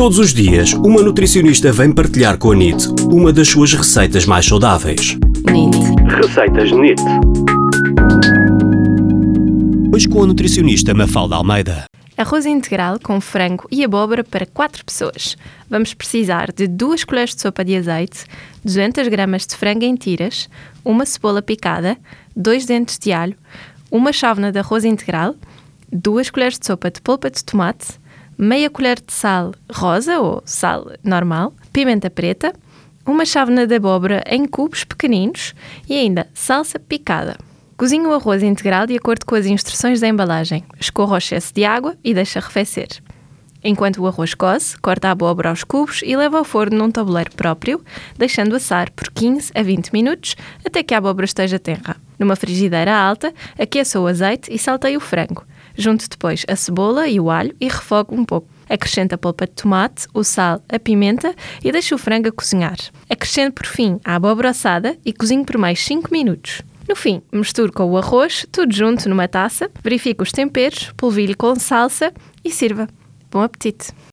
Todos os dias, uma nutricionista vem partilhar com a NIT uma das suas receitas mais saudáveis. NIT. Receitas NIT. Hoje com a nutricionista Mafalda Almeida. Arroz integral com frango e abóbora para 4 pessoas. Vamos precisar de 2 colheres de sopa de azeite, 200 gramas de frango em tiras, uma cebola picada, 2 dentes de alho, uma chávena de arroz integral, 2 colheres de sopa de polpa de tomate, meia colher de sal rosa ou sal normal, pimenta preta, uma chávena de abóbora em cubos pequeninos e ainda salsa picada. Cozinhe o arroz integral de acordo com as instruções da embalagem. Escorra o excesso de água e deixe arrefecer. Enquanto o arroz coze, corta a abóbora aos cubos e leva ao forno num tabuleiro próprio, deixando assar por 15 a 20 minutos até que a abóbora esteja tenra. Numa frigideira alta, aqueça o azeite e salteie o frango. Junte depois a cebola e o alho e refogue um pouco. Acrescente a polpa de tomate, o sal, a pimenta e deixe o frango a cozinhar. Acrescente por fim a abóbora assada e cozinhe por mais 5 minutos. No fim, misture com o arroz, tudo junto numa taça, verifique os temperos, polvilhe com salsa e sirva. Bom apetite!